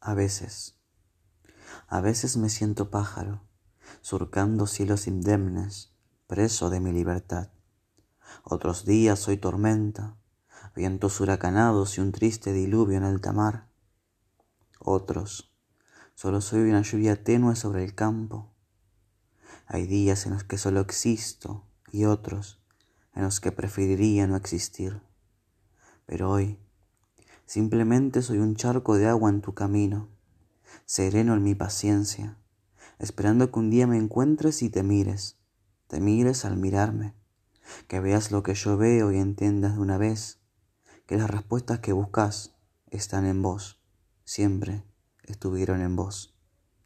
A veces, a veces me siento pájaro, surcando cielos indemnes, preso de mi libertad. Otros días soy tormenta, vientos huracanados y un triste diluvio en alta mar. Otros, solo soy una lluvia tenue sobre el campo. Hay días en los que solo existo y otros en los que preferiría no existir. Pero hoy, simplemente soy un charco de agua en tu camino, sereno en mi paciencia, esperando que un día me encuentres y te mires, te mires al mirarme, que veas lo que yo veo y entiendas de una vez que las respuestas que buscas están en vos, siempre estuvieron en vos.